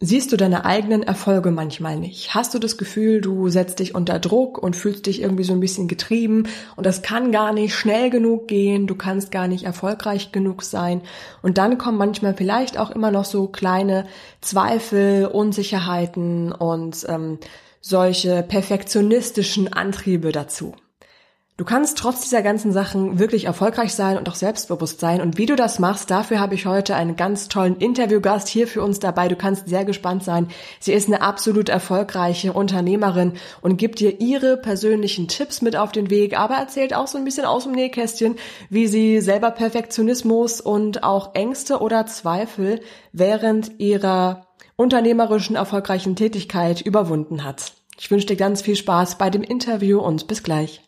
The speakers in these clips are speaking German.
Siehst du deine eigenen Erfolge manchmal nicht? Hast du das Gefühl, du setzt dich unter Druck und fühlst dich irgendwie so ein bisschen getrieben und das kann gar nicht schnell genug gehen, du kannst gar nicht erfolgreich genug sein und dann kommen manchmal vielleicht auch immer noch so kleine Zweifel, Unsicherheiten und ähm, solche perfektionistischen Antriebe dazu. Du kannst trotz dieser ganzen Sachen wirklich erfolgreich sein und auch selbstbewusst sein. Und wie du das machst, dafür habe ich heute einen ganz tollen Interviewgast hier für uns dabei. Du kannst sehr gespannt sein. Sie ist eine absolut erfolgreiche Unternehmerin und gibt dir ihre persönlichen Tipps mit auf den Weg, aber erzählt auch so ein bisschen aus dem Nähkästchen, wie sie selber Perfektionismus und auch Ängste oder Zweifel während ihrer unternehmerischen erfolgreichen Tätigkeit überwunden hat. Ich wünsche dir ganz viel Spaß bei dem Interview und bis gleich.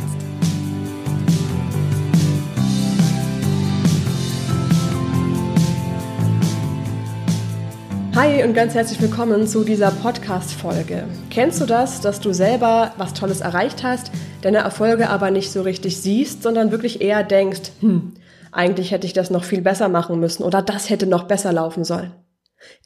Hi und ganz herzlich willkommen zu dieser Podcast-Folge. Kennst du das, dass du selber was Tolles erreicht hast, deine Erfolge aber nicht so richtig siehst, sondern wirklich eher denkst, hm, eigentlich hätte ich das noch viel besser machen müssen oder das hätte noch besser laufen sollen?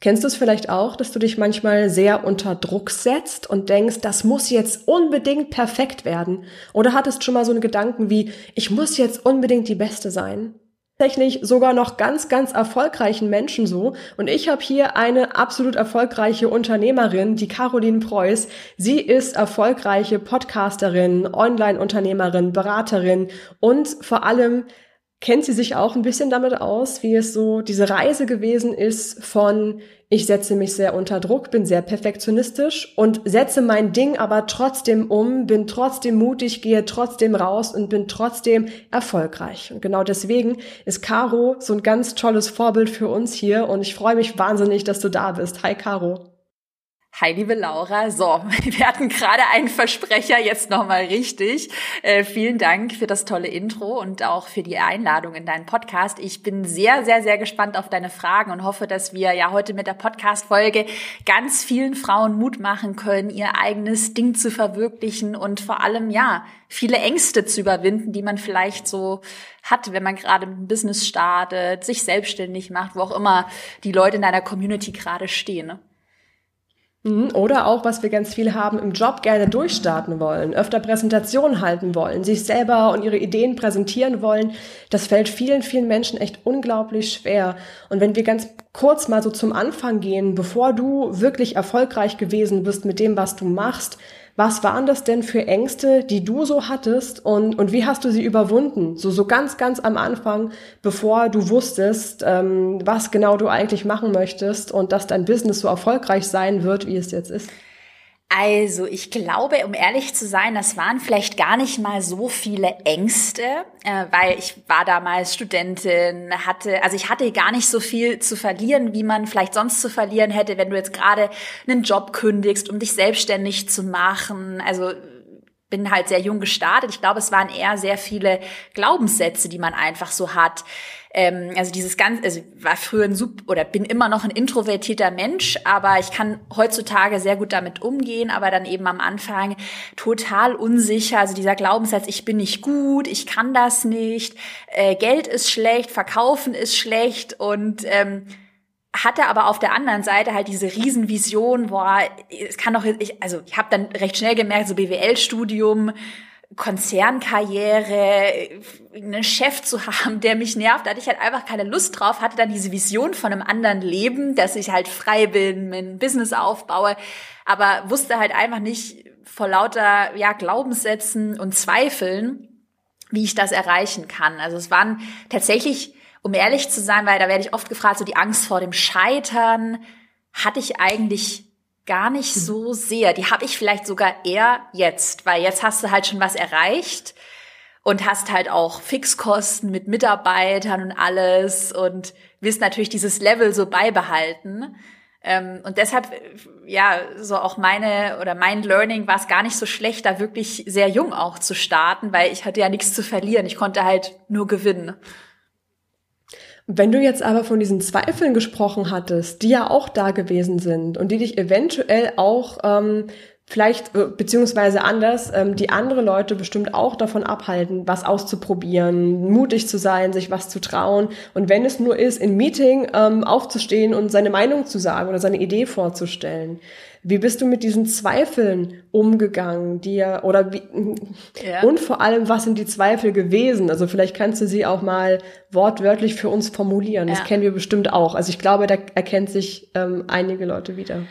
Kennst du es vielleicht auch, dass du dich manchmal sehr unter Druck setzt und denkst, das muss jetzt unbedingt perfekt werden? Oder hattest schon mal so einen Gedanken wie, ich muss jetzt unbedingt die Beste sein? Tatsächlich sogar noch ganz, ganz erfolgreichen Menschen so. Und ich habe hier eine absolut erfolgreiche Unternehmerin, die Caroline Preuß. Sie ist erfolgreiche Podcasterin, Online-Unternehmerin, Beraterin und vor allem kennt sie sich auch ein bisschen damit aus, wie es so diese Reise gewesen ist von ich setze mich sehr unter Druck, bin sehr perfektionistisch und setze mein Ding aber trotzdem um, bin trotzdem mutig, gehe trotzdem raus und bin trotzdem erfolgreich. Und genau deswegen ist Caro so ein ganz tolles Vorbild für uns hier und ich freue mich wahnsinnig, dass du da bist. Hi Caro. Hi, liebe Laura. So, wir hatten gerade einen Versprecher, jetzt nochmal richtig. Äh, vielen Dank für das tolle Intro und auch für die Einladung in deinen Podcast. Ich bin sehr, sehr, sehr gespannt auf deine Fragen und hoffe, dass wir ja heute mit der Podcast-Folge ganz vielen Frauen Mut machen können, ihr eigenes Ding zu verwirklichen und vor allem, ja, viele Ängste zu überwinden, die man vielleicht so hat, wenn man gerade ein Business startet, sich selbstständig macht, wo auch immer die Leute in deiner Community gerade stehen. Mhm. Oder auch, was wir ganz viel haben, im Job gerne durchstarten wollen, öfter Präsentationen halten wollen, sich selber und ihre Ideen präsentieren wollen. Das fällt vielen, vielen Menschen echt unglaublich schwer. Und wenn wir ganz kurz mal so zum Anfang gehen, bevor du wirklich erfolgreich gewesen bist mit dem, was du machst, was waren das denn für Ängste, die du so hattest und, und wie hast du sie überwunden? So, so ganz, ganz am Anfang, bevor du wusstest, ähm, was genau du eigentlich machen möchtest und dass dein Business so erfolgreich sein wird, wie es jetzt ist. Also ich glaube, um ehrlich zu sein, das waren vielleicht gar nicht mal so viele Ängste, äh, weil ich war damals Studentin, hatte, also ich hatte gar nicht so viel zu verlieren, wie man vielleicht sonst zu verlieren hätte, wenn du jetzt gerade einen Job kündigst, um dich selbstständig zu machen. Also bin halt sehr jung gestartet. Ich glaube, es waren eher sehr viele Glaubenssätze, die man einfach so hat. Ähm, also dieses ganz, also war früher ein Sub oder bin immer noch ein introvertierter Mensch, aber ich kann heutzutage sehr gut damit umgehen, aber dann eben am Anfang total unsicher. Also dieser Glaubenssatz, ich bin nicht gut, ich kann das nicht, äh, Geld ist schlecht, Verkaufen ist schlecht und ähm, hatte aber auf der anderen Seite halt diese Riesenvision, boah, es kann doch, ich, also ich habe dann recht schnell gemerkt, so BWL-Studium, Konzernkarriere, einen Chef zu haben, der mich nervt, da hatte ich halt einfach keine Lust drauf, hatte dann diese Vision von einem anderen Leben, dass ich halt frei bin, mein Business aufbaue, aber wusste halt einfach nicht vor lauter ja, Glaubenssätzen und Zweifeln, wie ich das erreichen kann. Also es waren tatsächlich um ehrlich zu sein, weil da werde ich oft gefragt, so die Angst vor dem Scheitern hatte ich eigentlich gar nicht mhm. so sehr. Die habe ich vielleicht sogar eher jetzt, weil jetzt hast du halt schon was erreicht und hast halt auch Fixkosten mit Mitarbeitern und alles und wirst natürlich dieses Level so beibehalten. Ähm, und deshalb, ja, so auch meine oder mein Learning war es gar nicht so schlecht, da wirklich sehr jung auch zu starten, weil ich hatte ja nichts zu verlieren. Ich konnte halt nur gewinnen. Wenn du jetzt aber von diesen Zweifeln gesprochen hattest, die ja auch da gewesen sind und die dich eventuell auch ähm, vielleicht, äh, beziehungsweise anders, ähm, die andere Leute bestimmt auch davon abhalten, was auszuprobieren, mutig zu sein, sich was zu trauen. Und wenn es nur ist, in Meeting ähm, aufzustehen und seine Meinung zu sagen oder seine Idee vorzustellen. Wie bist du mit diesen Zweifeln umgegangen, dir oder wie, ja. und vor allem, was sind die Zweifel gewesen? Also vielleicht kannst du sie auch mal wortwörtlich für uns formulieren. Ja. Das kennen wir bestimmt auch. Also ich glaube, da erkennt sich ähm, einige Leute wieder.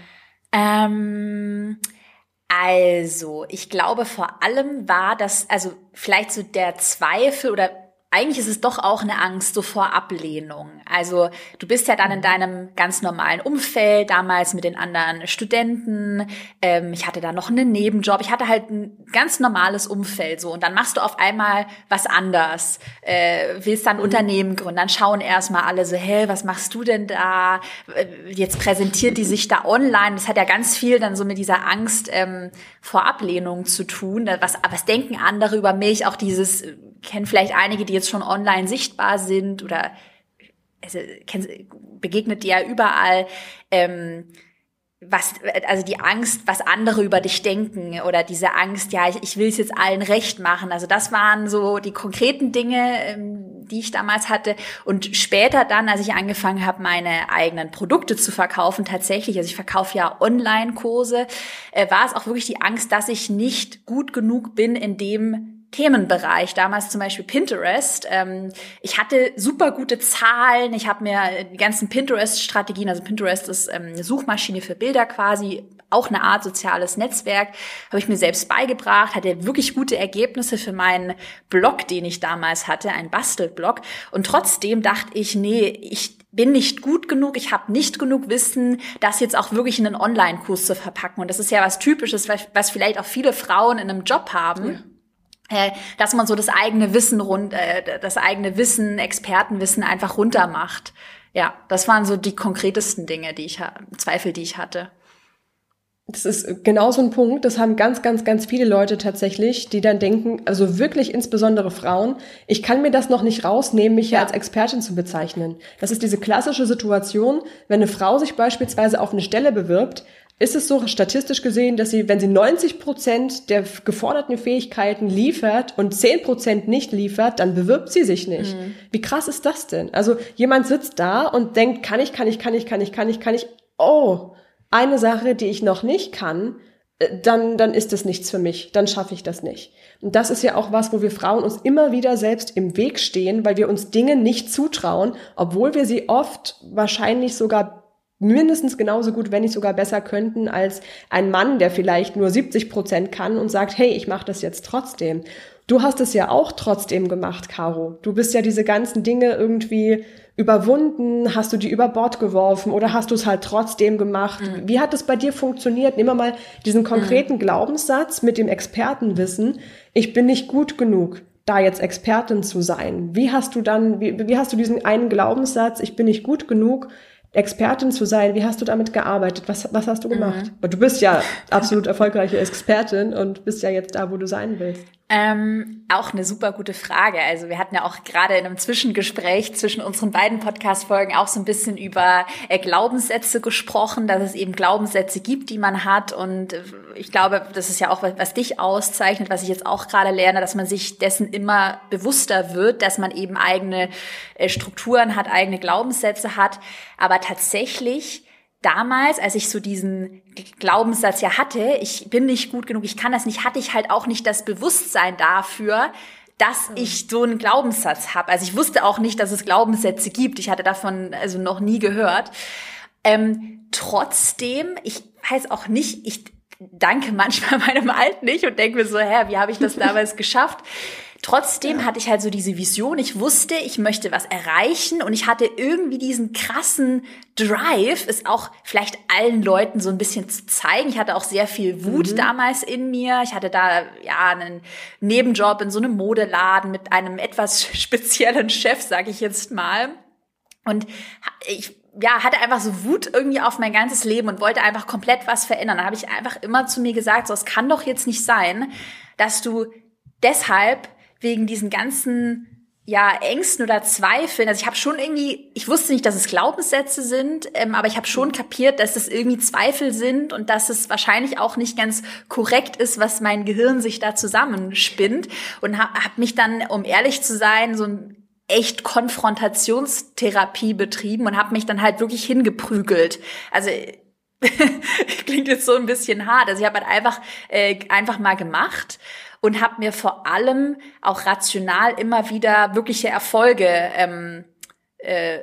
Ähm, also, ich glaube vor allem war das, also vielleicht so der Zweifel oder eigentlich ist es doch auch eine Angst so vor Ablehnung. Also du bist ja dann in deinem ganz normalen Umfeld, damals mit den anderen Studenten. Ähm, ich hatte da noch einen Nebenjob. Ich hatte halt ein ganz normales Umfeld so. Und dann machst du auf einmal was anders. Äh, willst dann mhm. Unternehmen gründen. Dann schauen erstmal alle so, hey, was machst du denn da? Äh, jetzt präsentiert die sich da online. Das hat ja ganz viel dann so mit dieser Angst ähm, vor Ablehnung zu tun. Was, was denken andere über mich? Auch dieses kennen vielleicht einige, die jetzt schon online sichtbar sind oder also, begegnet dir ja überall. Ähm, was, also die Angst, was andere über dich denken oder diese Angst, ja, ich, ich will es jetzt allen recht machen. Also das waren so die konkreten Dinge, ähm, die ich damals hatte. Und später dann, als ich angefangen habe, meine eigenen Produkte zu verkaufen, tatsächlich, also ich verkaufe ja Online-Kurse, äh, war es auch wirklich die Angst, dass ich nicht gut genug bin in dem Themenbereich, damals zum Beispiel Pinterest. Ähm, ich hatte super gute Zahlen, ich habe mir die ganzen Pinterest-Strategien, also Pinterest ist ähm, eine Suchmaschine für Bilder quasi, auch eine Art soziales Netzwerk, habe ich mir selbst beigebracht, hatte wirklich gute Ergebnisse für meinen Blog, den ich damals hatte, ein Bastelblog. Und trotzdem dachte ich, nee, ich bin nicht gut genug, ich habe nicht genug Wissen, das jetzt auch wirklich in einen Online-Kurs zu verpacken. Und das ist ja was Typisches, was vielleicht auch viele Frauen in einem Job haben. Ja dass man so das eigene Wissen rund, äh, das eigene Wissen, Expertenwissen einfach runter macht. Ja, das waren so die konkretesten Dinge, die ich Zweifel, die ich hatte. Das ist genau so ein Punkt. Das haben ganz, ganz, ganz viele Leute tatsächlich, die dann denken, also wirklich insbesondere Frauen, ich kann mir das noch nicht rausnehmen, mich ja. als Expertin zu bezeichnen. Das ist diese klassische Situation, wenn eine Frau sich beispielsweise auf eine Stelle bewirbt, ist es so statistisch gesehen, dass sie, wenn sie 90 Prozent der geforderten Fähigkeiten liefert und 10 Prozent nicht liefert, dann bewirbt sie sich nicht. Mhm. Wie krass ist das denn? Also jemand sitzt da und denkt, kann ich, kann ich, kann ich, kann ich, kann ich, kann ich. Oh, eine Sache, die ich noch nicht kann, äh, dann, dann ist es nichts für mich. Dann schaffe ich das nicht. Und das ist ja auch was, wo wir Frauen uns immer wieder selbst im Weg stehen, weil wir uns Dinge nicht zutrauen, obwohl wir sie oft wahrscheinlich sogar mindestens genauso gut, wenn nicht sogar besser könnten als ein Mann, der vielleicht nur 70 Prozent kann und sagt, hey, ich mache das jetzt trotzdem. Du hast es ja auch trotzdem gemacht, Caro. Du bist ja diese ganzen Dinge irgendwie überwunden, hast du die über Bord geworfen oder hast du es halt trotzdem gemacht? Mhm. Wie hat es bei dir funktioniert? Nimm mal diesen konkreten mhm. Glaubenssatz mit dem Expertenwissen. Ich bin nicht gut genug, da jetzt Expertin zu sein. Wie hast du dann, wie, wie hast du diesen einen Glaubenssatz, ich bin nicht gut genug, Expertin zu sein. Wie hast du damit gearbeitet? Was, was hast du gemacht? Mhm. Du bist ja absolut erfolgreiche Expertin und bist ja jetzt da, wo du sein willst. Ähm, auch eine super gute Frage. Also wir hatten ja auch gerade in einem Zwischengespräch zwischen unseren beiden Podcast-Folgen auch so ein bisschen über äh, Glaubenssätze gesprochen, dass es eben Glaubenssätze gibt, die man hat. Und äh, ich glaube, das ist ja auch was, was dich auszeichnet, was ich jetzt auch gerade lerne, dass man sich dessen immer bewusster wird, dass man eben eigene äh, Strukturen hat, eigene Glaubenssätze hat. Aber tatsächlich damals, als ich so diesen Glaubenssatz ja hatte, ich bin nicht gut genug, ich kann das nicht, hatte ich halt auch nicht das Bewusstsein dafür, dass mhm. ich so einen Glaubenssatz habe. Also ich wusste auch nicht, dass es Glaubenssätze gibt. Ich hatte davon also noch nie gehört. Ähm, trotzdem, ich weiß auch nicht, ich danke manchmal meinem Alt nicht und denke mir so, hä, wie habe ich das damals geschafft? Trotzdem ja. hatte ich halt so diese Vision. Ich wusste, ich möchte was erreichen und ich hatte irgendwie diesen krassen Drive, es auch vielleicht allen Leuten so ein bisschen zu zeigen. Ich hatte auch sehr viel Wut mhm. damals in mir. Ich hatte da ja einen Nebenjob in so einem Modeladen mit einem etwas speziellen Chef, sage ich jetzt mal. Und ich ja, hatte einfach so Wut irgendwie auf mein ganzes Leben und wollte einfach komplett was verändern. Dann habe ich einfach immer zu mir gesagt, so es kann doch jetzt nicht sein, dass du deshalb wegen diesen ganzen ja, Ängsten oder Zweifeln. Also ich habe schon irgendwie, ich wusste nicht, dass es Glaubenssätze sind, ähm, aber ich habe schon kapiert, dass es irgendwie Zweifel sind und dass es wahrscheinlich auch nicht ganz korrekt ist, was mein Gehirn sich da zusammenspinnt. Und habe hab mich dann, um ehrlich zu sein, so ein echt Konfrontationstherapie betrieben und habe mich dann halt wirklich hingeprügelt. Also klingt jetzt so ein bisschen hart. Also ich habe halt einfach äh, einfach mal gemacht und habe mir vor allem auch rational immer wieder wirkliche Erfolge ähm, äh,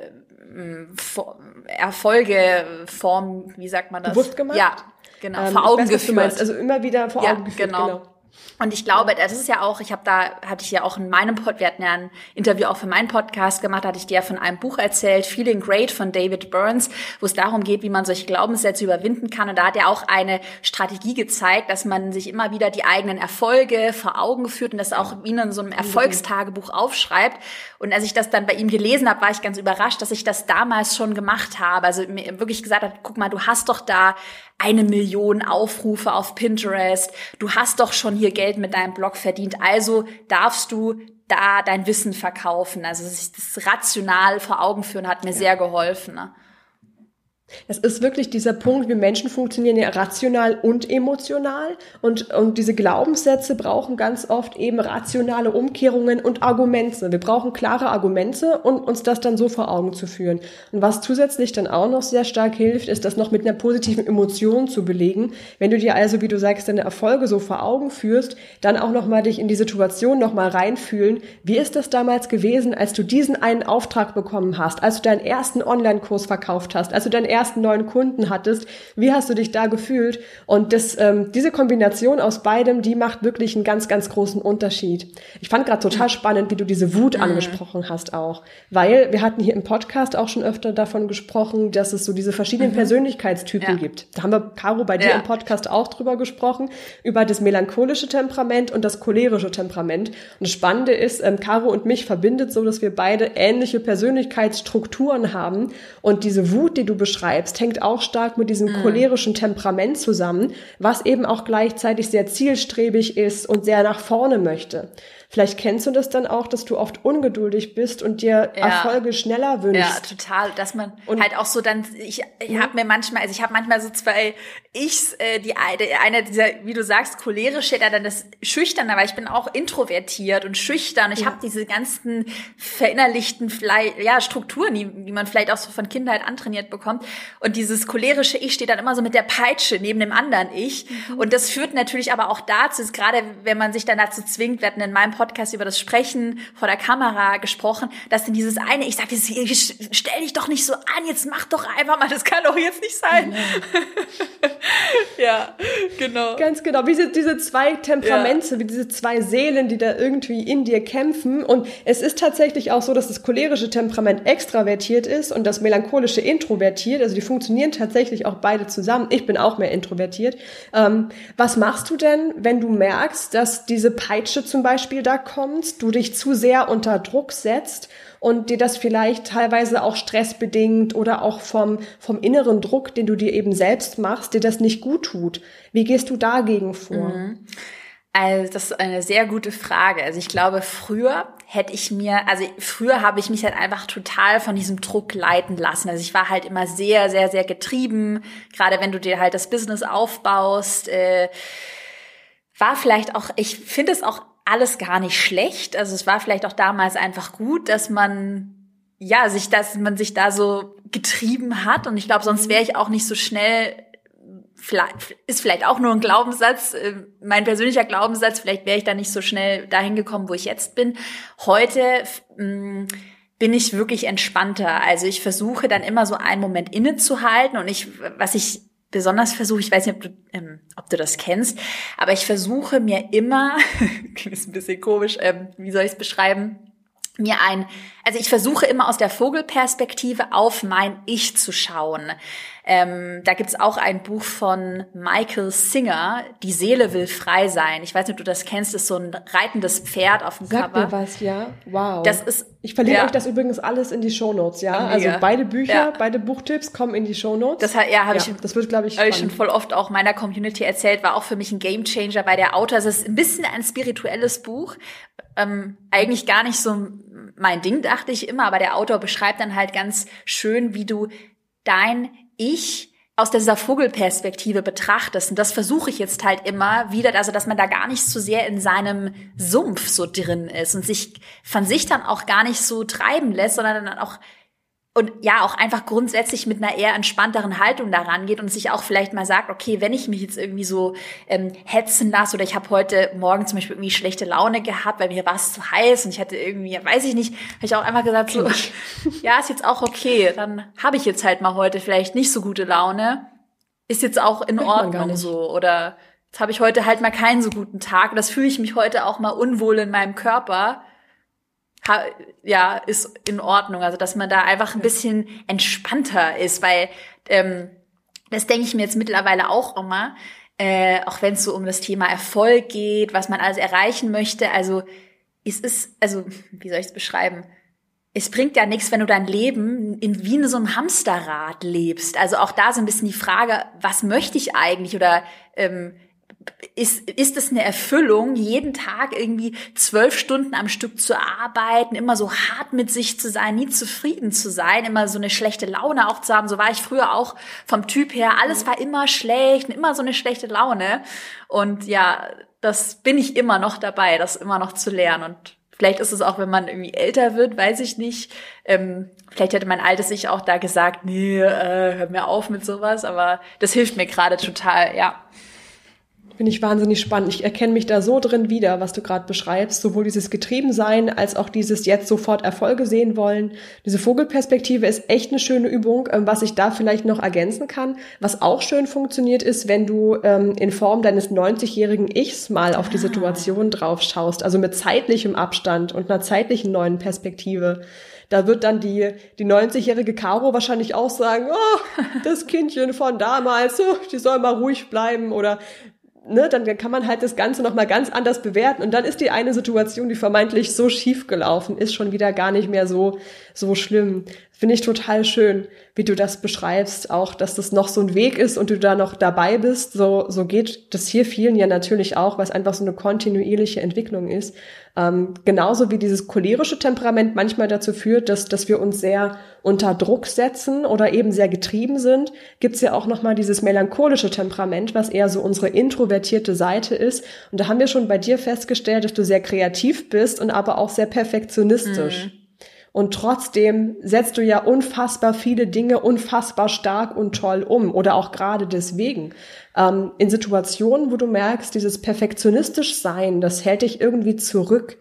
Erfolge form, wie sagt man das? Bewusst gemacht? Ja, genau, ähm, vor Augen weiß, geführt. Also immer wieder vor ja, Augen geführt. Genau. genau. Und ich glaube, das ist ja auch, ich habe da, hatte ich ja auch in meinem Pod, wir hatten ja ein Interview auch für meinen Podcast gemacht, hatte ich dir ja von einem Buch erzählt, Feeling Great von David Burns, wo es darum geht, wie man solche Glaubenssätze überwinden kann. Und da hat er auch eine Strategie gezeigt, dass man sich immer wieder die eigenen Erfolge vor Augen führt und das auch wie in so einem Erfolgstagebuch aufschreibt. Und als ich das dann bei ihm gelesen habe, war ich ganz überrascht, dass ich das damals schon gemacht habe. Also mir wirklich gesagt hat, guck mal, du hast doch da eine Million Aufrufe auf Pinterest, du hast doch schon hier Geld mit deinem Blog verdient, also darfst du da dein Wissen verkaufen. Also sich das rational vor Augen führen hat mir ja. sehr geholfen. Ne? Es ist wirklich dieser Punkt, wir Menschen funktionieren ja rational und emotional und, und diese Glaubenssätze brauchen ganz oft eben rationale Umkehrungen und Argumente. Wir brauchen klare Argumente und uns das dann so vor Augen zu führen. Und was zusätzlich dann auch noch sehr stark hilft, ist das noch mit einer positiven Emotion zu belegen. Wenn du dir also, wie du sagst, deine Erfolge so vor Augen führst, dann auch nochmal dich in die Situation nochmal reinfühlen. Wie ist das damals gewesen, als du diesen einen Auftrag bekommen hast, als du deinen ersten Online-Kurs verkauft hast, als du deinen ersten neuen Kunden hattest. Wie hast du dich da gefühlt? Und das, ähm, diese Kombination aus beidem, die macht wirklich einen ganz, ganz großen Unterschied. Ich fand gerade total spannend, wie du diese Wut mhm. angesprochen hast auch. Weil wir hatten hier im Podcast auch schon öfter davon gesprochen, dass es so diese verschiedenen mhm. Persönlichkeitstypen ja. gibt. Da haben wir, Caro, bei dir ja. im Podcast auch drüber gesprochen, über das melancholische Temperament und das cholerische Temperament. Und das Spannende ist, ähm, Caro und mich verbindet so, dass wir beide ähnliche Persönlichkeitsstrukturen haben. Und diese Wut, die du beschreibst, beschreibst, hängt auch stark mit diesem mm. cholerischen Temperament zusammen, was eben auch gleichzeitig sehr zielstrebig ist und sehr nach vorne möchte. Vielleicht kennst du das dann auch, dass du oft ungeduldig bist und dir ja. Erfolge schneller wünschst. Ja, total. Dass man und halt auch so dann, ich, ich mhm. habe mir manchmal, also ich habe manchmal so zwei Ichs, äh, die eine dieser, wie du sagst, cholerische, da dann das Schüchterne, aber ich bin auch introvertiert und schüchtern. Ich ja. habe diese ganzen verinnerlichten vielleicht, ja, Strukturen, die, die man vielleicht auch so von Kindheit antrainiert bekommt. Und dieses cholerische Ich steht dann immer so mit der Peitsche neben dem anderen Ich. Mhm. Und das führt natürlich aber auch dazu, gerade wenn man sich dann dazu zwingt, hatten in meinem Podcast über das Sprechen vor der Kamera gesprochen, dass dann dieses eine, ich sage, stell dich doch nicht so an, jetzt mach doch einfach mal, das kann doch jetzt nicht sein. ja, genau. Ganz genau, wie diese, diese zwei Temperamente, ja. wie diese zwei Seelen, die da irgendwie in dir kämpfen. Und es ist tatsächlich auch so, dass das cholerische Temperament extravertiert ist und das melancholische introvertiert. Also die funktionieren tatsächlich auch beide zusammen. Ich bin auch mehr introvertiert. Ähm, was machst du denn, wenn du merkst, dass diese Peitsche zum Beispiel da kommst, du dich zu sehr unter Druck setzt und dir das vielleicht teilweise auch stressbedingt oder auch vom, vom inneren Druck, den du dir eben selbst machst, dir das nicht gut tut. Wie gehst du dagegen vor? Mhm. Also das ist eine sehr gute Frage. Also ich glaube, früher hätte ich mir, also früher habe ich mich halt einfach total von diesem Druck leiten lassen. Also ich war halt immer sehr, sehr, sehr getrieben. Gerade wenn du dir halt das Business aufbaust, äh, war vielleicht auch, ich finde es auch alles gar nicht schlecht. Also es war vielleicht auch damals einfach gut, dass man ja sich, dass man sich da so getrieben hat. Und ich glaube, sonst wäre ich auch nicht so schnell. Vielleicht, ist vielleicht auch nur ein Glaubenssatz, äh, mein persönlicher Glaubenssatz. Vielleicht wäre ich da nicht so schnell dahin gekommen, wo ich jetzt bin. Heute mh, bin ich wirklich entspannter. Also ich versuche dann immer so einen Moment innezuhalten und ich, was ich besonders versuche, ich weiß nicht, ob du, ähm, ob du das kennst, aber ich versuche mir immer, ist ein bisschen komisch, ähm, wie soll ich es beschreiben, mir ein, also ich versuche immer aus der Vogelperspektive auf mein Ich zu schauen. Ähm, da gibt's auch ein Buch von Michael Singer, Die Seele will frei sein. Ich weiß nicht, ob du das kennst, das ist so ein reitendes Pferd auf dem Sag Cover. Mir was, ja. Wow. Das ist, ich verlinke ja. euch das übrigens alles in die Shownotes, ja. Mega. Also beide Bücher, ja. beide Buchtipps kommen in die Shownotes. Das hat, ja, habe ja, ich, das wird, glaube ich, hab ich schon voll oft auch meiner Community erzählt, war auch für mich ein Gamechanger, weil der Autor, es ist ein bisschen ein spirituelles Buch, ähm, eigentlich gar nicht so mein Ding, dachte ich immer, aber der Autor beschreibt dann halt ganz schön, wie du dein Ich aus dieser Vogelperspektive betrachtest. Und das versuche ich jetzt halt immer wieder, also dass man da gar nicht so sehr in seinem Sumpf so drin ist und sich von sich dann auch gar nicht so treiben lässt, sondern dann auch und ja auch einfach grundsätzlich mit einer eher entspannteren Haltung daran geht und sich auch vielleicht mal sagt, okay, wenn ich mich jetzt irgendwie so ähm, hetzen lasse oder ich habe heute Morgen zum Beispiel irgendwie schlechte Laune gehabt, weil mir war es zu heiß und ich hatte irgendwie, weiß ich nicht, habe ich auch einmal gesagt so, ja ist jetzt auch okay, dann habe ich jetzt halt mal heute vielleicht nicht so gute Laune, ist jetzt auch in Ordnung so oder jetzt habe ich heute halt mal keinen so guten Tag und das fühle ich mich heute auch mal unwohl in meinem Körper ja, ist in Ordnung. Also, dass man da einfach ein bisschen entspannter ist, weil ähm, das denke ich mir jetzt mittlerweile auch immer, äh, auch wenn es so um das Thema Erfolg geht, was man alles erreichen möchte. Also, es ist, also, wie soll ich es beschreiben? Es bringt ja nichts, wenn du dein Leben in, wie in so einem Hamsterrad lebst. Also auch da so ein bisschen die Frage, was möchte ich eigentlich oder ähm, ist, ist es eine Erfüllung, jeden Tag irgendwie zwölf Stunden am Stück zu arbeiten, immer so hart mit sich zu sein, nie zufrieden zu sein, immer so eine schlechte Laune auch zu haben. So war ich früher auch vom Typ her. Alles war immer schlecht, immer so eine schlechte Laune. Und ja, das bin ich immer noch dabei, das immer noch zu lernen. Und vielleicht ist es auch, wenn man irgendwie älter wird, weiß ich nicht. Ähm, vielleicht hätte mein altes sich auch da gesagt, nee, äh, hör mir auf mit sowas. Aber das hilft mir gerade total, ja. Finde ich wahnsinnig spannend. Ich erkenne mich da so drin wieder, was du gerade beschreibst. Sowohl dieses Getriebensein als auch dieses jetzt sofort Erfolge sehen wollen. Diese Vogelperspektive ist echt eine schöne Übung. Ähm, was ich da vielleicht noch ergänzen kann, was auch schön funktioniert, ist, wenn du ähm, in Form deines 90-jährigen Ichs mal auf die ah. Situation drauf schaust. Also mit zeitlichem Abstand und einer zeitlichen neuen Perspektive. Da wird dann die, die 90-jährige Caro wahrscheinlich auch sagen, oh, das Kindchen von damals, oh, die soll mal ruhig bleiben oder ne, dann kann man halt das Ganze nochmal ganz anders bewerten. Und dann ist die eine Situation, die vermeintlich so schief gelaufen ist, schon wieder gar nicht mehr so, so schlimm. Finde ich total schön, wie du das beschreibst, auch, dass das noch so ein Weg ist und du da noch dabei bist. So, so geht das hier vielen ja natürlich auch, weil es einfach so eine kontinuierliche Entwicklung ist. Ähm, genauso wie dieses cholerische Temperament manchmal dazu führt, dass, dass wir uns sehr unter Druck setzen oder eben sehr getrieben sind, gibt's ja auch nochmal dieses melancholische Temperament, was eher so unsere introvertierte Seite ist. Und da haben wir schon bei dir festgestellt, dass du sehr kreativ bist und aber auch sehr perfektionistisch. Mhm. Und trotzdem setzt du ja unfassbar viele Dinge unfassbar stark und toll um oder auch gerade deswegen. Ähm, in Situationen, wo du merkst, dieses perfektionistisch sein, das hält dich irgendwie zurück.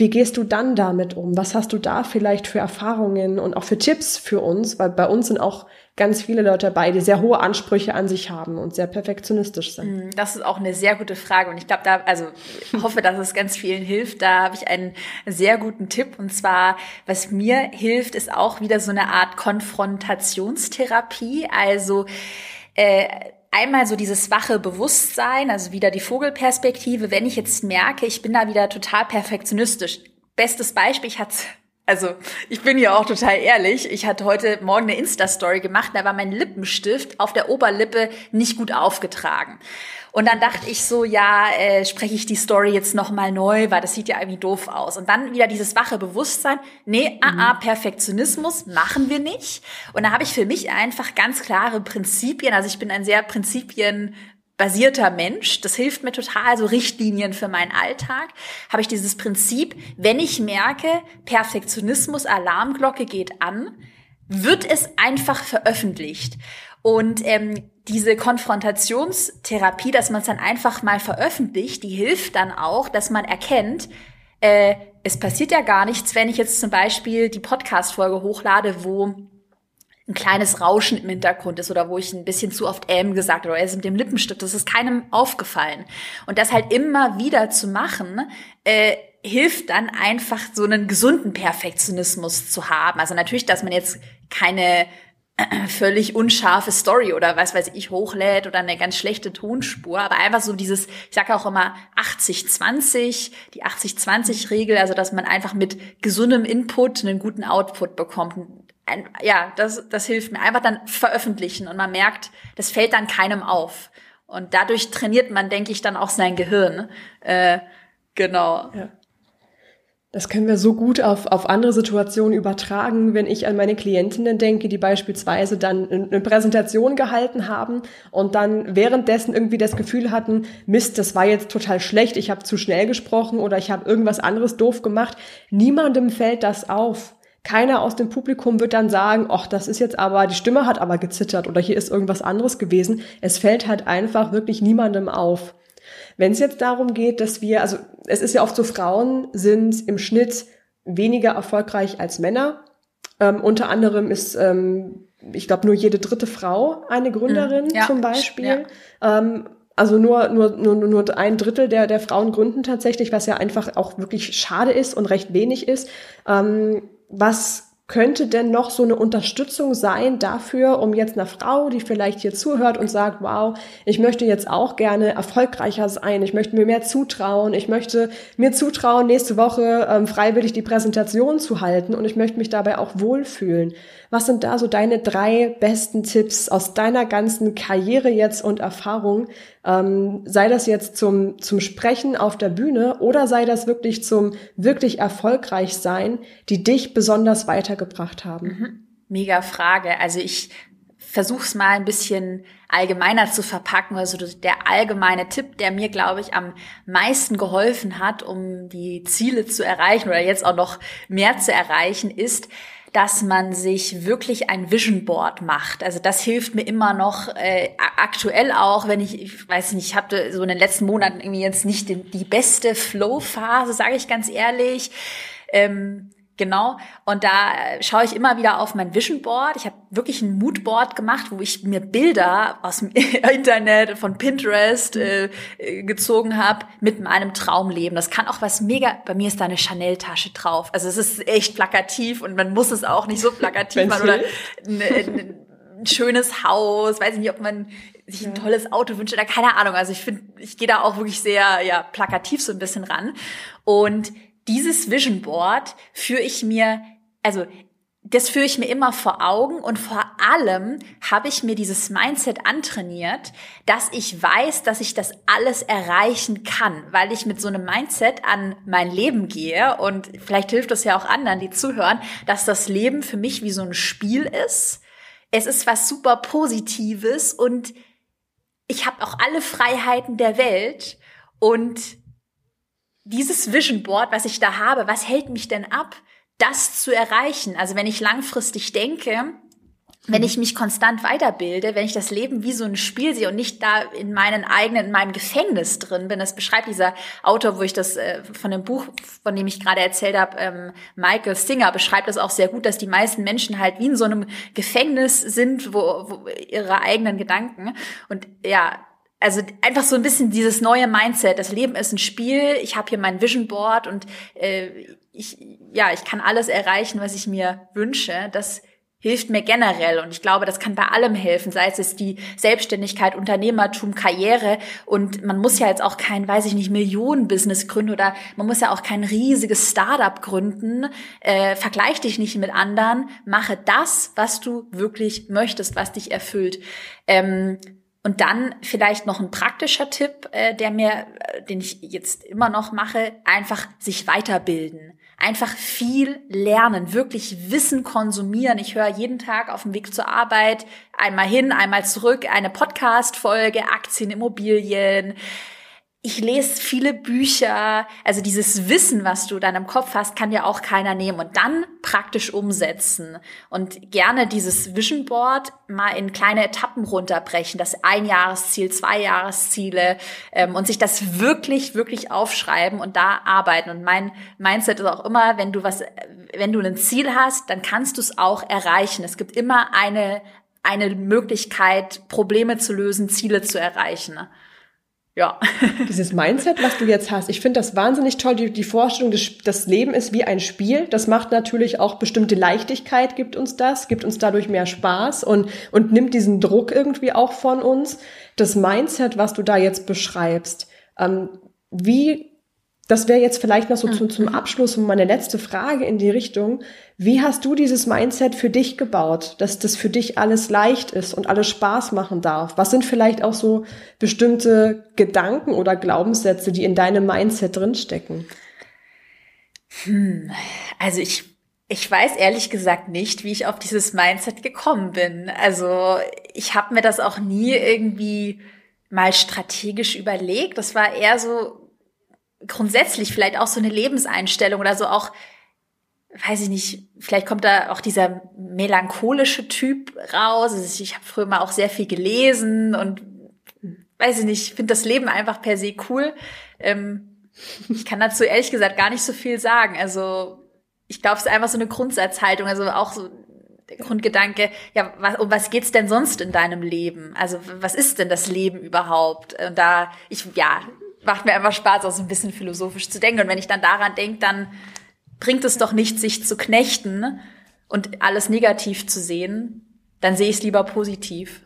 Wie gehst du dann damit um? Was hast du da vielleicht für Erfahrungen und auch für Tipps für uns? Weil bei uns sind auch ganz viele Leute dabei, die sehr hohe Ansprüche an sich haben und sehr perfektionistisch sind. Mm, das ist auch eine sehr gute Frage und ich glaube, da, also hoffe, dass es ganz vielen hilft. Da habe ich einen sehr guten Tipp und zwar, was mir hilft, ist auch wieder so eine Art Konfrontationstherapie. Also äh, einmal so dieses wache Bewusstsein, also wieder die Vogelperspektive, wenn ich jetzt merke, ich bin da wieder total perfektionistisch. Bestes Beispiel, ich hatte also, ich bin ja auch total ehrlich. Ich hatte heute Morgen eine Insta-Story gemacht, da war mein Lippenstift auf der Oberlippe nicht gut aufgetragen. Und dann dachte ich so, ja, äh, spreche ich die Story jetzt nochmal neu, weil das sieht ja irgendwie doof aus. Und dann wieder dieses wache Bewusstsein, nee, mhm. ah, ah, Perfektionismus machen wir nicht. Und da habe ich für mich einfach ganz klare Prinzipien. Also ich bin ein sehr Prinzipien basierter Mensch. Das hilft mir total, so Richtlinien für meinen Alltag. Habe ich dieses Prinzip, wenn ich merke, Perfektionismus, Alarmglocke geht an, wird es einfach veröffentlicht. Und ähm, diese Konfrontationstherapie, dass man es dann einfach mal veröffentlicht, die hilft dann auch, dass man erkennt, äh, es passiert ja gar nichts, wenn ich jetzt zum Beispiel die Podcast-Folge hochlade, wo ein kleines Rauschen im Hintergrund ist oder wo ich ein bisschen zu oft ähm gesagt oder er ist mit dem Lippenstift, das ist keinem aufgefallen. Und das halt immer wieder zu machen, äh, hilft dann einfach so einen gesunden Perfektionismus zu haben. Also natürlich, dass man jetzt keine völlig unscharfe Story oder was weiß ich hochlädt oder eine ganz schlechte Tonspur, aber einfach so dieses, ich sage auch immer 80-20, die 80-20-Regel, also dass man einfach mit gesundem Input einen guten Output bekommt ein, ja, das, das hilft mir. Einfach dann veröffentlichen und man merkt, das fällt dann keinem auf. Und dadurch trainiert man, denke ich, dann auch sein Gehirn. Äh, genau. Ja. Das können wir so gut auf, auf andere Situationen übertragen, wenn ich an meine Klientinnen denke, die beispielsweise dann eine Präsentation gehalten haben und dann währenddessen irgendwie das Gefühl hatten, Mist, das war jetzt total schlecht, ich habe zu schnell gesprochen oder ich habe irgendwas anderes doof gemacht. Niemandem fällt das auf. Keiner aus dem Publikum wird dann sagen, ach, das ist jetzt aber, die Stimme hat aber gezittert oder hier ist irgendwas anderes gewesen. Es fällt halt einfach wirklich niemandem auf. Wenn es jetzt darum geht, dass wir, also es ist ja oft so, Frauen sind im Schnitt weniger erfolgreich als Männer. Ähm, unter anderem ist, ähm, ich glaube, nur jede dritte Frau eine Gründerin mhm, ja, zum Beispiel. Ja. Ähm, also nur, nur, nur, nur ein Drittel der, der Frauen gründen tatsächlich, was ja einfach auch wirklich schade ist und recht wenig ist. Ähm, was könnte denn noch so eine Unterstützung sein dafür, um jetzt einer Frau, die vielleicht hier zuhört und sagt, wow, ich möchte jetzt auch gerne erfolgreicher sein, ich möchte mir mehr zutrauen, ich möchte mir zutrauen, nächste Woche ähm, freiwillig die Präsentation zu halten und ich möchte mich dabei auch wohlfühlen. Was sind da so deine drei besten Tipps aus deiner ganzen Karriere jetzt und Erfahrung? Ähm, sei das jetzt zum, zum Sprechen auf der Bühne oder sei das wirklich zum wirklich erfolgreich sein, die dich besonders weitergebracht haben? Mhm. Mega Frage. Also ich versuch's mal ein bisschen allgemeiner zu verpacken. Also der allgemeine Tipp, der mir, glaube ich, am meisten geholfen hat, um die Ziele zu erreichen oder jetzt auch noch mehr zu erreichen, ist, dass man sich wirklich ein Vision Board macht. Also das hilft mir immer noch äh, aktuell auch, wenn ich, ich weiß nicht, ich hatte so in den letzten Monaten irgendwie jetzt nicht die, die beste Flow-Phase, sage ich ganz ehrlich. Ähm, Genau. Und da äh, schaue ich immer wieder auf mein Vision Board. Ich habe wirklich ein Moodboard gemacht, wo ich mir Bilder aus dem Internet, von Pinterest äh, äh, gezogen habe mit meinem Traumleben. Das kann auch was mega. Bei mir ist da eine Chanel-Tasche drauf. Also es ist echt plakativ und man muss es auch nicht so plakativ machen oder ein, ein schönes Haus. Weiß ich nicht, ob man sich ein tolles Auto wünscht oder keine Ahnung. Also ich finde, ich gehe da auch wirklich sehr ja plakativ so ein bisschen ran und dieses Vision Board führe ich mir, also das führe ich mir immer vor Augen und vor allem habe ich mir dieses Mindset antrainiert, dass ich weiß, dass ich das alles erreichen kann, weil ich mit so einem Mindset an mein Leben gehe und vielleicht hilft das ja auch anderen, die zuhören, dass das Leben für mich wie so ein Spiel ist. Es ist was super Positives und ich habe auch alle Freiheiten der Welt und dieses Vision Board, was ich da habe, was hält mich denn ab, das zu erreichen? Also wenn ich langfristig denke, wenn ich mich konstant weiterbilde, wenn ich das Leben wie so ein Spiel sehe und nicht da in meinen eigenen, in meinem Gefängnis drin bin, das beschreibt dieser Autor, wo ich das äh, von dem Buch, von dem ich gerade erzählt habe, ähm, Michael Singer, beschreibt das auch sehr gut, dass die meisten Menschen halt wie in so einem Gefängnis sind, wo, wo ihre eigenen Gedanken und ja, also einfach so ein bisschen dieses neue Mindset. Das Leben ist ein Spiel. Ich habe hier mein Vision Board und äh, ich ja, ich kann alles erreichen, was ich mir wünsche. Das hilft mir generell und ich glaube, das kann bei allem helfen, sei es die Selbstständigkeit, Unternehmertum, Karriere und man muss ja jetzt auch kein, weiß ich nicht, Millionen-Business gründen oder man muss ja auch kein riesiges Startup gründen. Äh, vergleich dich nicht mit anderen, mache das, was du wirklich möchtest, was dich erfüllt. Ähm, und dann vielleicht noch ein praktischer Tipp, äh, der mir, äh, den ich jetzt immer noch mache, einfach sich weiterbilden. Einfach viel lernen, wirklich Wissen konsumieren. Ich höre jeden Tag auf dem Weg zur Arbeit einmal hin, einmal zurück eine Podcast-Folge, Aktien, Immobilien, ich lese viele Bücher, also dieses Wissen, was du dann im Kopf hast, kann dir auch keiner nehmen und dann praktisch umsetzen und gerne dieses Vision Board mal in kleine Etappen runterbrechen, das Einjahresziel, Zweijahresziele ähm, und sich das wirklich, wirklich aufschreiben und da arbeiten. Und mein Mindset ist auch immer, wenn du was, wenn du ein Ziel hast, dann kannst du es auch erreichen. Es gibt immer eine eine Möglichkeit, Probleme zu lösen, Ziele zu erreichen ja. Dieses Mindset, was du jetzt hast, ich finde das wahnsinnig toll. Die, die Vorstellung, das, das Leben ist wie ein Spiel. Das macht natürlich auch bestimmte Leichtigkeit, gibt uns das, gibt uns dadurch mehr Spaß und, und nimmt diesen Druck irgendwie auch von uns. Das Mindset, was du da jetzt beschreibst, ähm, wie das wäre jetzt vielleicht noch so zu, zum mhm. Abschluss meine letzte Frage in die Richtung. Wie hast du dieses Mindset für dich gebaut, dass das für dich alles leicht ist und alles Spaß machen darf? Was sind vielleicht auch so bestimmte Gedanken oder Glaubenssätze, die in deinem Mindset drinstecken? Hm, also ich ich weiß ehrlich gesagt nicht, wie ich auf dieses Mindset gekommen bin. Also ich habe mir das auch nie irgendwie mal strategisch überlegt. Das war eher so grundsätzlich vielleicht auch so eine Lebenseinstellung oder so auch, weiß ich nicht, vielleicht kommt da auch dieser melancholische Typ raus. Also ich habe früher mal auch sehr viel gelesen und weiß ich nicht, finde das Leben einfach per se cool. Ähm, ich kann dazu ehrlich gesagt gar nicht so viel sagen. Also ich glaube, es ist einfach so eine Grundsatzhaltung, also auch so der Grundgedanke, ja, was, um was geht's denn sonst in deinem Leben? Also, was ist denn das Leben überhaupt? Und da, ich, ja, macht mir einfach Spaß, auch so ein bisschen philosophisch zu denken. Und wenn ich dann daran denke, dann bringt es doch nicht, sich zu knechten und alles negativ zu sehen. Dann sehe ich es lieber positiv.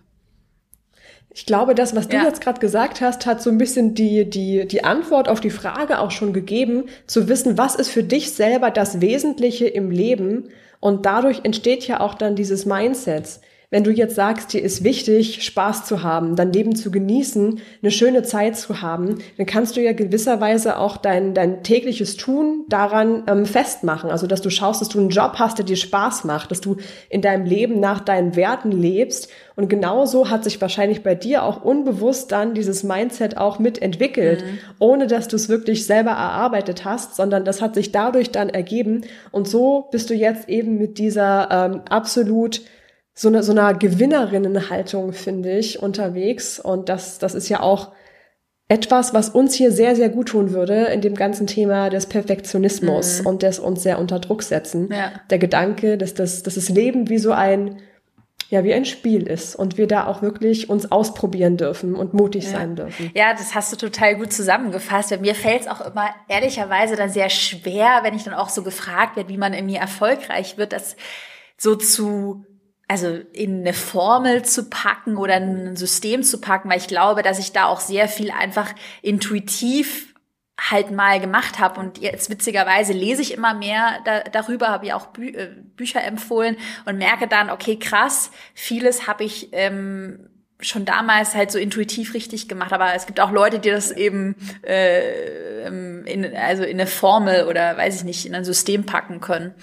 Ich glaube, das, was du ja. jetzt gerade gesagt hast, hat so ein bisschen die, die, die Antwort auf die Frage auch schon gegeben, zu wissen, was ist für dich selber das Wesentliche im Leben. Und dadurch entsteht ja auch dann dieses Mindset wenn du jetzt sagst, dir ist wichtig, Spaß zu haben, dein Leben zu genießen, eine schöne Zeit zu haben, dann kannst du ja gewisserweise auch dein, dein tägliches Tun daran ähm, festmachen. Also, dass du schaust, dass du einen Job hast, der dir Spaß macht, dass du in deinem Leben nach deinen Werten lebst. Und genauso hat sich wahrscheinlich bei dir auch unbewusst dann dieses Mindset auch mitentwickelt, mhm. ohne dass du es wirklich selber erarbeitet hast, sondern das hat sich dadurch dann ergeben. Und so bist du jetzt eben mit dieser ähm, absolut so eine, so einer Gewinnerinnenhaltung, finde ich, unterwegs. Und das, das ist ja auch etwas, was uns hier sehr, sehr gut tun würde in dem ganzen Thema des Perfektionismus mhm. und des uns sehr unter Druck setzen. Ja. Der Gedanke, dass das, dass das Leben wie so ein, ja, wie ein Spiel ist und wir da auch wirklich uns ausprobieren dürfen und mutig ja. sein dürfen. Ja, das hast du total gut zusammengefasst. Mir fällt es auch immer ehrlicherweise dann sehr schwer, wenn ich dann auch so gefragt werde, wie man in mir erfolgreich wird, das so zu also in eine Formel zu packen oder ein System zu packen, weil ich glaube, dass ich da auch sehr viel einfach intuitiv halt mal gemacht habe und jetzt witzigerweise lese ich immer mehr da, darüber, habe ich auch Bü äh, Bücher empfohlen und merke dann, okay, krass, vieles habe ich ähm, schon damals halt so intuitiv richtig gemacht, aber es gibt auch Leute, die das eben äh, ähm, in, also in eine Formel oder weiß ich nicht, in ein System packen können.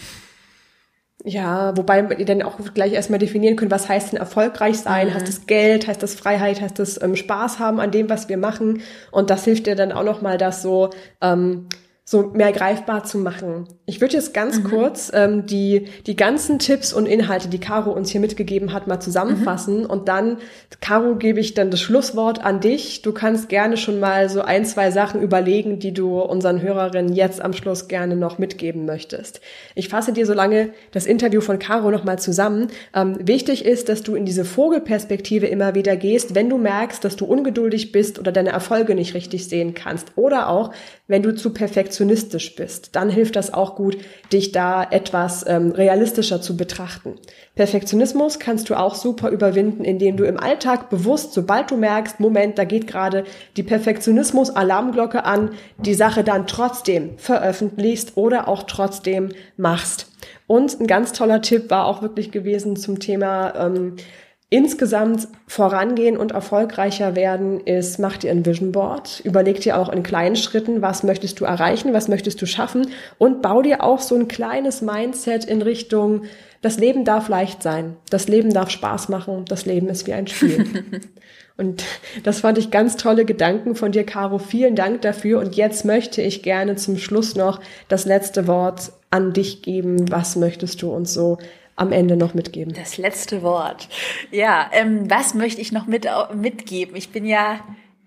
Ja, wobei ihr dann auch gleich erstmal definieren könnt, was heißt denn erfolgreich sein? Mhm. Heißt das Geld? Heißt das Freiheit? Heißt das ähm, Spaß haben an dem, was wir machen? Und das hilft dir dann auch nochmal, das so ähm, so mehr greifbar zu machen. Ich würde jetzt ganz mhm. kurz ähm, die, die ganzen Tipps und Inhalte, die Caro uns hier mitgegeben hat, mal zusammenfassen. Mhm. Und dann, Caro, gebe ich dann das Schlusswort an dich. Du kannst gerne schon mal so ein, zwei Sachen überlegen, die du unseren Hörerinnen jetzt am Schluss gerne noch mitgeben möchtest. Ich fasse dir so lange das Interview von Caro nochmal zusammen. Ähm, wichtig ist, dass du in diese Vogelperspektive immer wieder gehst, wenn du merkst, dass du ungeduldig bist oder deine Erfolge nicht richtig sehen kannst. Oder auch, wenn du zu perfektionistisch bist, dann hilft das auch gut, dich da etwas ähm, realistischer zu betrachten. Perfektionismus kannst du auch super überwinden, indem du im Alltag bewusst, sobald du merkst, Moment, da geht gerade die Perfektionismus-Alarmglocke an, die Sache dann trotzdem veröffentlichst oder auch trotzdem machst. Und ein ganz toller Tipp war auch wirklich gewesen zum Thema ähm, insgesamt vorangehen und erfolgreicher werden ist, mach dir ein Vision Board, überleg dir auch in kleinen Schritten, was möchtest du erreichen, was möchtest du schaffen und bau dir auch so ein kleines Mindset in Richtung, das Leben darf leicht sein, das Leben darf Spaß machen, das Leben ist wie ein Spiel. und das fand ich ganz tolle Gedanken von dir, Caro. Vielen Dank dafür. Und jetzt möchte ich gerne zum Schluss noch das letzte Wort an dich geben. Was möchtest du uns so am Ende noch mitgeben? Das letzte Wort. Ja, ähm, was möchte ich noch mit, mitgeben? Ich bin ja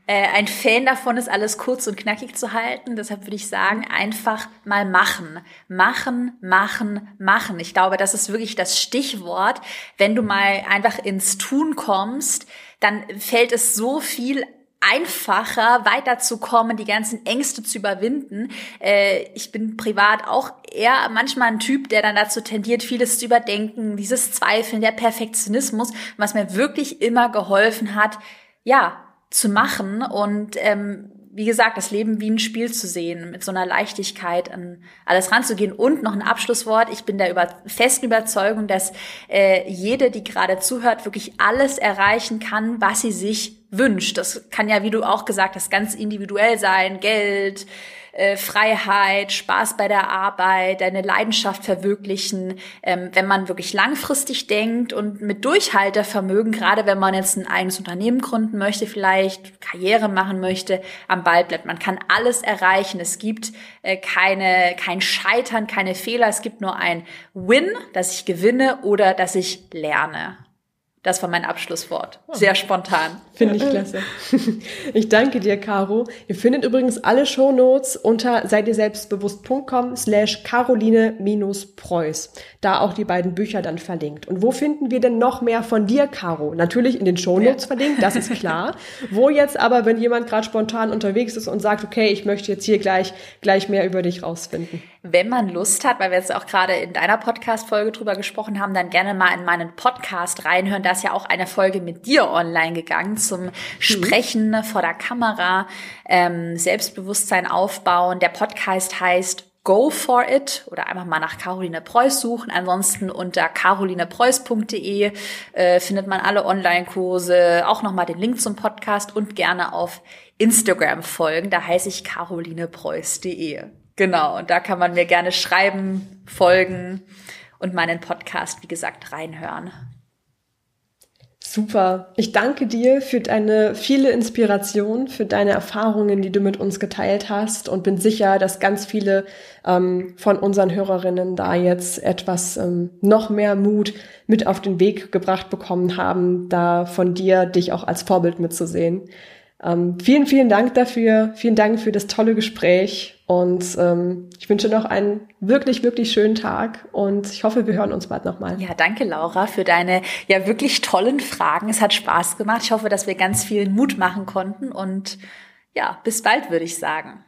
äh, ein Fan davon, es alles kurz und knackig zu halten. Deshalb würde ich sagen, einfach mal machen. Machen, machen, machen. Ich glaube, das ist wirklich das Stichwort. Wenn du mal einfach ins Tun kommst, dann fällt es so viel einfacher weiterzukommen, die ganzen Ängste zu überwinden. Äh, ich bin privat auch eher manchmal ein Typ, der dann dazu tendiert, vieles zu überdenken, dieses Zweifeln, der Perfektionismus, was mir wirklich immer geholfen hat, ja, zu machen und ähm, wie gesagt, das Leben wie ein Spiel zu sehen, mit so einer Leichtigkeit an alles ranzugehen. Und noch ein Abschlusswort. Ich bin der über, festen Überzeugung, dass äh, jede, die gerade zuhört, wirklich alles erreichen kann, was sie sich wünscht. Das kann ja, wie du auch gesagt hast, ganz individuell sein. Geld, äh, Freiheit, Spaß bei der Arbeit, deine Leidenschaft verwirklichen. Ähm, wenn man wirklich langfristig denkt und mit Durchhaltevermögen, gerade wenn man jetzt ein eigenes Unternehmen gründen möchte, vielleicht Karriere machen möchte, am Ball bleibt. Man kann alles erreichen. Es gibt äh, keine, kein Scheitern, keine Fehler. Es gibt nur ein Win, dass ich gewinne oder dass ich lerne. Das war mein Abschlusswort. Sehr spontan. Finde ich klasse. Ich danke dir, Caro. Ihr findet übrigens alle Shownotes unter seid ihr selbstbewusst.com slash caroline-preuß. Da auch die beiden Bücher dann verlinkt. Und wo finden wir denn noch mehr von dir, Caro? Natürlich in den Shownotes ja. verlinkt, das ist klar. wo jetzt aber, wenn jemand gerade spontan unterwegs ist und sagt, okay, ich möchte jetzt hier gleich, gleich mehr über dich rausfinden? Wenn man Lust hat, weil wir jetzt auch gerade in deiner Podcast-Folge drüber gesprochen haben, dann gerne mal in meinen Podcast reinhören. Da ist ja auch eine Folge mit dir online gegangen zum Sprechen mhm. vor der Kamera, ähm, Selbstbewusstsein aufbauen. Der Podcast heißt Go for it oder einfach mal nach Caroline Preuß suchen. Ansonsten unter carolinepreuß.de äh, findet man alle Online-Kurse, auch nochmal den Link zum Podcast und gerne auf Instagram folgen. Da heiße ich carolinepreuß.de. Genau, und da kann man mir gerne schreiben, folgen und meinen Podcast, wie gesagt, reinhören. Super. Ich danke dir für deine viele Inspiration, für deine Erfahrungen, die du mit uns geteilt hast und bin sicher, dass ganz viele ähm, von unseren Hörerinnen da jetzt etwas ähm, noch mehr Mut mit auf den Weg gebracht bekommen haben, da von dir dich auch als Vorbild mitzusehen. Ähm, vielen, vielen Dank dafür. Vielen Dank für das tolle Gespräch. Und ähm, ich wünsche noch einen wirklich, wirklich schönen Tag und ich hoffe, wir hören uns bald nochmal. Ja, danke Laura für deine ja wirklich tollen Fragen. Es hat Spaß gemacht. Ich hoffe, dass wir ganz viel Mut machen konnten und ja, bis bald würde ich sagen.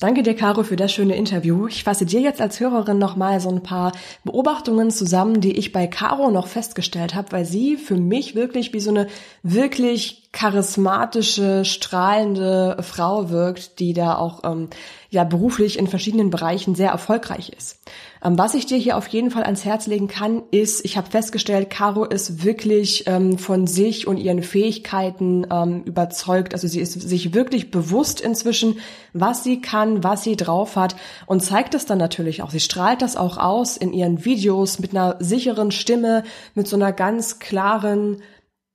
Danke dir, Caro, für das schöne Interview. Ich fasse dir jetzt als Hörerin nochmal so ein paar Beobachtungen zusammen, die ich bei Caro noch festgestellt habe, weil sie für mich wirklich wie so eine wirklich charismatische, strahlende Frau wirkt, die da auch ähm, ja beruflich in verschiedenen Bereichen sehr erfolgreich ist. Ähm, was ich dir hier auf jeden Fall ans Herz legen kann, ist, ich habe festgestellt, Caro ist wirklich ähm, von sich und ihren Fähigkeiten ähm, überzeugt. Also sie ist sich wirklich bewusst inzwischen, was sie kann, was sie drauf hat und zeigt es dann natürlich auch. Sie strahlt das auch aus in ihren Videos mit einer sicheren Stimme, mit so einer ganz klaren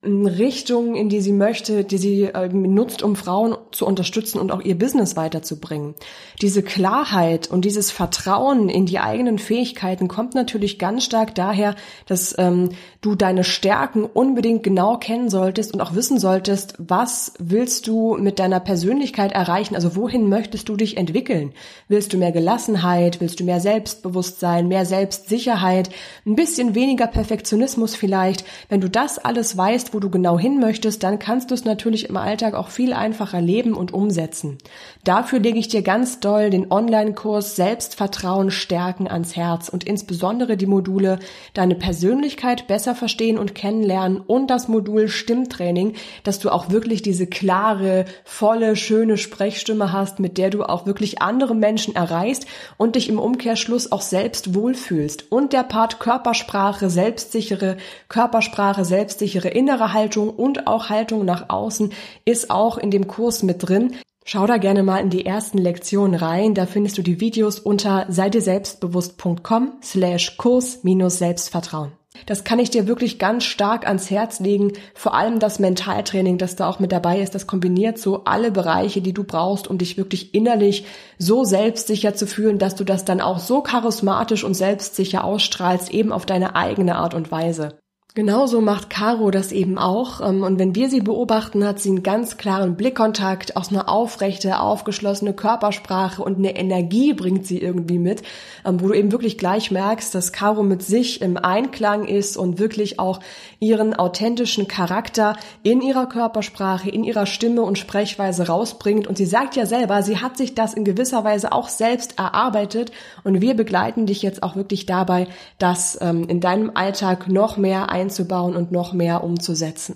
Richtung, in die sie möchte, die sie äh, nutzt, um Frauen zu unterstützen und auch ihr Business weiterzubringen. Diese Klarheit und dieses Vertrauen in die eigenen Fähigkeiten kommt natürlich ganz stark daher, dass ähm, du deine Stärken unbedingt genau kennen solltest und auch wissen solltest, was willst du mit deiner Persönlichkeit erreichen? Also wohin möchtest du dich entwickeln? Willst du mehr Gelassenheit? Willst du mehr Selbstbewusstsein, mehr Selbstsicherheit, ein bisschen weniger Perfektionismus vielleicht? Wenn du das alles weißt, wo du genau hin möchtest, dann kannst du es natürlich im Alltag auch viel einfacher leben und umsetzen. Dafür lege ich dir ganz doll den Online-Kurs Selbstvertrauen stärken ans Herz und insbesondere die Module Deine Persönlichkeit besser verstehen und kennenlernen und das Modul Stimmtraining, dass du auch wirklich diese klare, volle, schöne Sprechstimme hast, mit der du auch wirklich andere Menschen erreichst und dich im Umkehrschluss auch selbst wohlfühlst. Und der Part Körpersprache, selbstsichere Körpersprache, selbstsichere innere innere Haltung und auch Haltung nach außen ist auch in dem Kurs mit drin. Schau da gerne mal in die ersten Lektionen rein. Da findest du die Videos unter seideselbstbewusst.com slash Kurs minus Selbstvertrauen. Das kann ich dir wirklich ganz stark ans Herz legen. Vor allem das Mentaltraining, das da auch mit dabei ist, das kombiniert so alle Bereiche, die du brauchst, um dich wirklich innerlich so selbstsicher zu fühlen, dass du das dann auch so charismatisch und selbstsicher ausstrahlst, eben auf deine eigene Art und Weise. Genauso macht Caro das eben auch. Ähm, und wenn wir sie beobachten, hat sie einen ganz klaren Blickkontakt, auch eine aufrechte, aufgeschlossene Körpersprache und eine Energie bringt sie irgendwie mit, ähm, wo du eben wirklich gleich merkst, dass Caro mit sich im Einklang ist und wirklich auch ihren authentischen Charakter in ihrer Körpersprache, in ihrer Stimme und Sprechweise rausbringt. Und sie sagt ja selber, sie hat sich das in gewisser Weise auch selbst erarbeitet. Und wir begleiten dich jetzt auch wirklich dabei, das ähm, in deinem Alltag noch mehr ein einzubauen und noch mehr umzusetzen.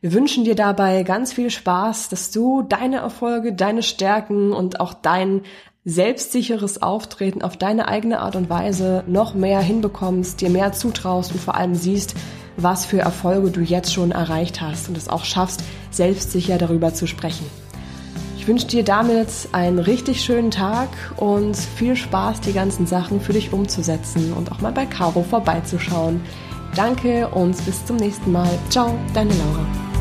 Wir wünschen dir dabei ganz viel Spaß, dass du deine Erfolge, deine Stärken und auch dein selbstsicheres Auftreten auf deine eigene Art und Weise noch mehr hinbekommst, dir mehr zutraust und vor allem siehst, was für Erfolge du jetzt schon erreicht hast und es auch schaffst, selbstsicher darüber zu sprechen. Ich wünsche dir damit einen richtig schönen Tag und viel Spaß, die ganzen Sachen für dich umzusetzen und auch mal bei Caro vorbeizuschauen. Danke und bis zum nächsten Mal. Ciao, deine Laura.